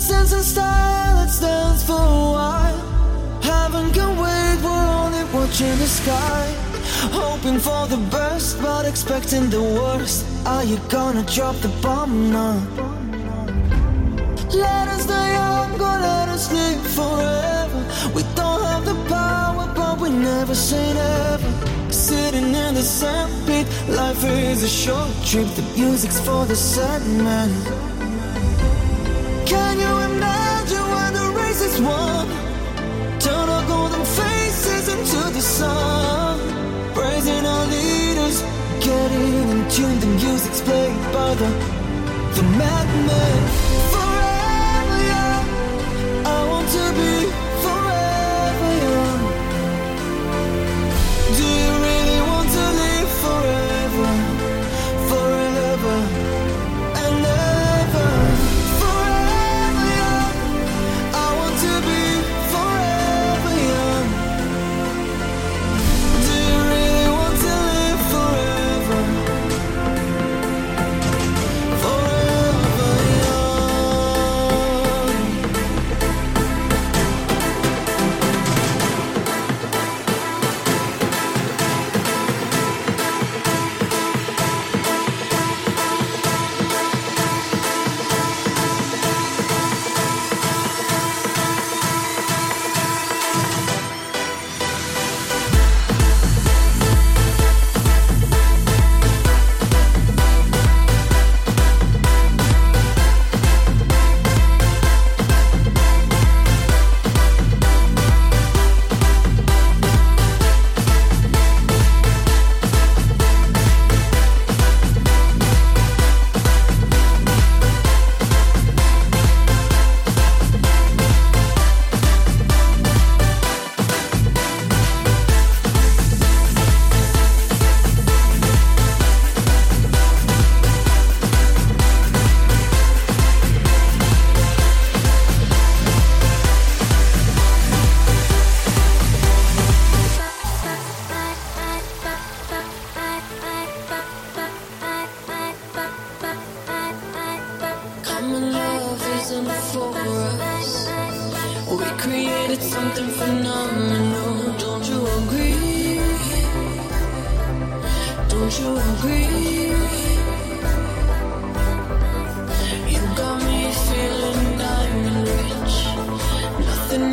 sense and style, let's dance for a while. Heaven can wait, we're only watching the sky. Hoping for the best, but expecting the worst. Are you gonna drop the bomb now? Let us die young, or let us live forever. We don't have the power, but we never say never. Sitting in the sandpit, life is a short trip. The music's for the sad man. created something phenomenal. Don't you agree? Don't you agree? You got me feeling diamond rich. Nothing